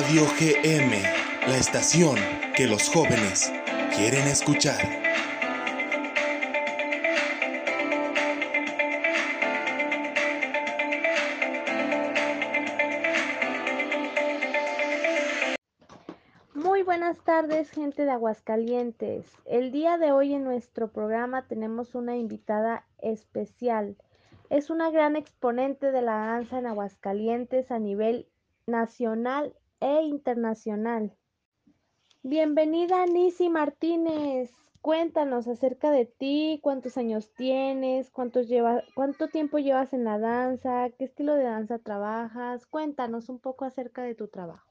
Radio GM, la estación que los jóvenes quieren escuchar. Muy buenas tardes, gente de Aguascalientes. El día de hoy en nuestro programa tenemos una invitada especial. Es una gran exponente de la danza en Aguascalientes a nivel nacional e internacional. Bienvenida Nisi Martínez. Cuéntanos acerca de ti, cuántos años tienes, cuántos lleva, cuánto tiempo llevas en la danza, qué estilo de danza trabajas. Cuéntanos un poco acerca de tu trabajo.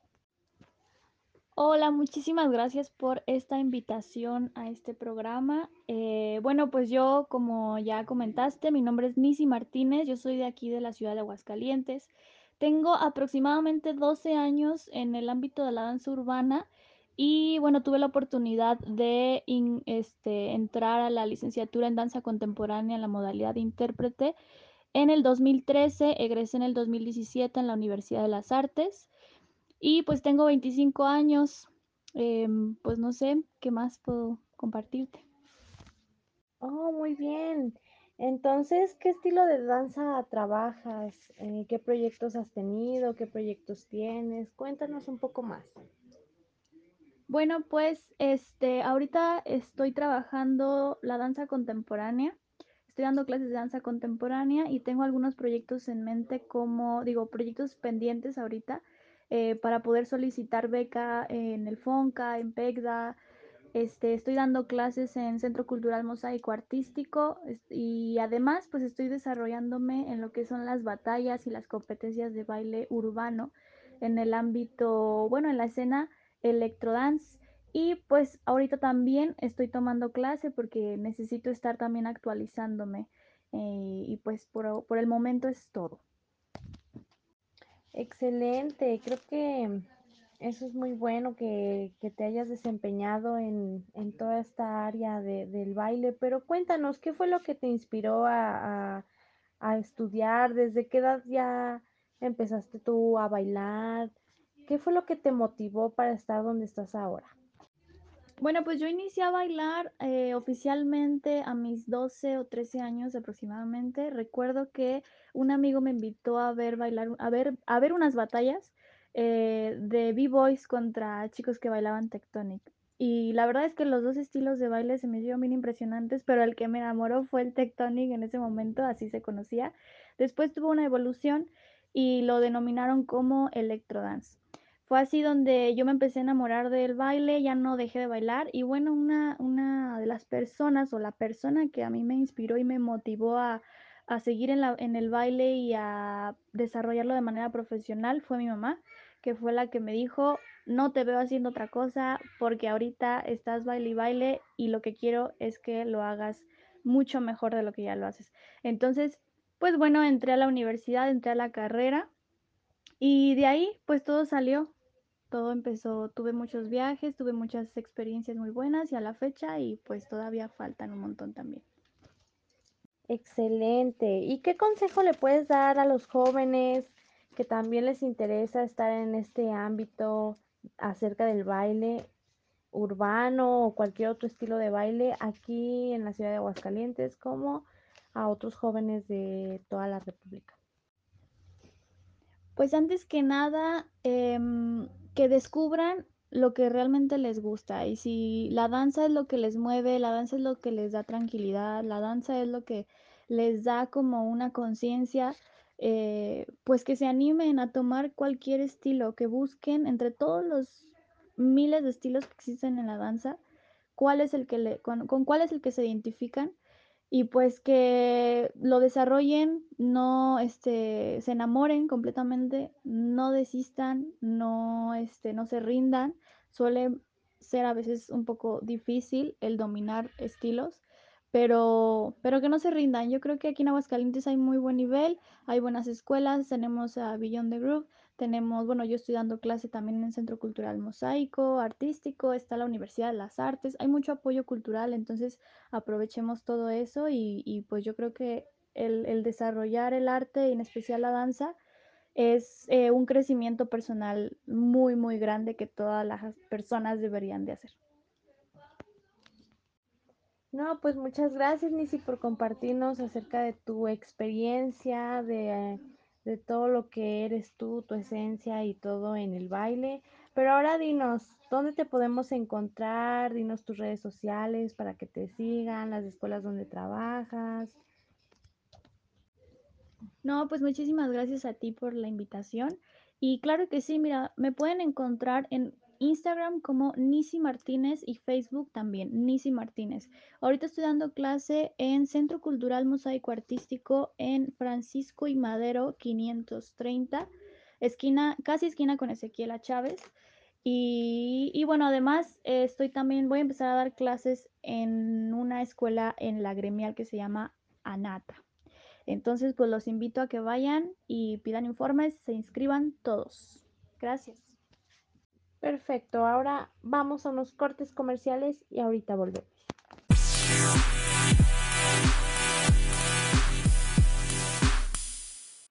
Hola, muchísimas gracias por esta invitación a este programa. Eh, bueno, pues yo, como ya comentaste, mi nombre es Nisi Martínez, yo soy de aquí de la ciudad de Aguascalientes. Tengo aproximadamente 12 años en el ámbito de la danza urbana y bueno, tuve la oportunidad de este, entrar a la licenciatura en danza contemporánea en la modalidad de intérprete en el 2013, egresé en el 2017 en la Universidad de las Artes y pues tengo 25 años, em, pues no sé qué más puedo compartirte. Oh, muy bien. Entonces, ¿qué estilo de danza trabajas? Eh, ¿Qué proyectos has tenido? ¿Qué proyectos tienes? Cuéntanos un poco más. Bueno, pues este, ahorita estoy trabajando la danza contemporánea. Estoy dando clases de danza contemporánea y tengo algunos proyectos en mente como, digo, proyectos pendientes ahorita eh, para poder solicitar beca en el FONCA, en PECDA, este, estoy dando clases en Centro Cultural Mosaico Artístico y además pues estoy desarrollándome en lo que son las batallas y las competencias de baile urbano en el ámbito, bueno, en la escena electrodance. Y pues ahorita también estoy tomando clase porque necesito estar también actualizándome. Eh, y pues por, por el momento es todo. Excelente, creo que eso es muy bueno que, te hayas desempeñado en, toda esta área del baile, pero cuéntanos, ¿qué fue lo que te inspiró a, estudiar? ¿Desde qué edad ya empezaste tú a bailar? ¿Qué fue lo que te motivó para estar donde estás ahora? Bueno, pues yo inicié a bailar eh, oficialmente a mis 12 o 13 años aproximadamente. Recuerdo que un amigo me invitó a ver bailar, a ver, a ver unas batallas eh, de B-Boys contra chicos que bailaban Tectonic. Y la verdad es que los dos estilos de baile se me hicieron bien impresionantes, pero el que me enamoró fue el Tectonic en ese momento, así se conocía. Después tuvo una evolución y lo denominaron como Electrodance. Fue así donde yo me empecé a enamorar del baile, ya no dejé de bailar y bueno, una, una de las personas o la persona que a mí me inspiró y me motivó a, a seguir en, la, en el baile y a desarrollarlo de manera profesional fue mi mamá que fue la que me dijo, no te veo haciendo otra cosa porque ahorita estás baile y baile y lo que quiero es que lo hagas mucho mejor de lo que ya lo haces. Entonces, pues bueno, entré a la universidad, entré a la carrera y de ahí pues todo salió. Todo empezó, tuve muchos viajes, tuve muchas experiencias muy buenas y a la fecha y pues todavía faltan un montón también. Excelente. ¿Y qué consejo le puedes dar a los jóvenes que también les interesa estar en este ámbito acerca del baile urbano o cualquier otro estilo de baile aquí en la ciudad de Aguascalientes como a otros jóvenes de toda la República? Pues antes que nada, em, que descubran lo que realmente les gusta y si la danza es lo que les mueve, la danza es lo que les da tranquilidad, la danza es lo que les da como una conciencia eh, pues que se animen a tomar cualquier estilo, que busquen entre todos los miles de estilos que existen en la danza, cuál es el que le, con, cuál es el que se identifican y pues que lo desarrollen, no este, se enamoren completamente, no desistan, no, este, no se rindan. Suele ser a veces un poco difícil el dominar estilos, pero, pero que no se rindan. Yo creo que aquí en Aguascalientes hay muy buen nivel, hay buenas escuelas, tenemos a Beyond the Group, tenemos, bueno, yo estoy dando clase también en el Centro Cultural Mosaico, Artístico, está la Universidad de las Artes, hay mucho apoyo cultural, entonces aprovechemos todo eso y, y pues yo creo que el, el, desarrollar el arte, y en especial la danza, es eh, un crecimiento personal muy, muy grande que todas las personas deberían de hacer. No, pues muchas gracias, Nisi, por compartirnos acerca de tu experiencia, de, de todo lo que eres tú, tu esencia y todo en el baile. Pero ahora dinos, ¿dónde te podemos encontrar? Dinos tus redes sociales para que te sigan, las escuelas donde trabajas. No, pues muchísimas gracias a ti por la invitación. Y claro que sí, mira, me pueden encontrar en Instagram como Nisi Martínez y Facebook también, Nisi Martínez. Ahorita estoy dando clase en Centro Cultural Mosaico Artístico en Francisco y Madero 530, esquina, casi esquina con Ezequiela Chávez. Y, bueno, además eh, estoy también, voy a empezar a dar clases en una escuela en la gremial que se llama Anata. Entonces, pues los invito a que vayan y pidan informes, se inscriban todos. Gracias. Perfecto, ahora vamos a unos cortes comerciales y ahorita volvemos.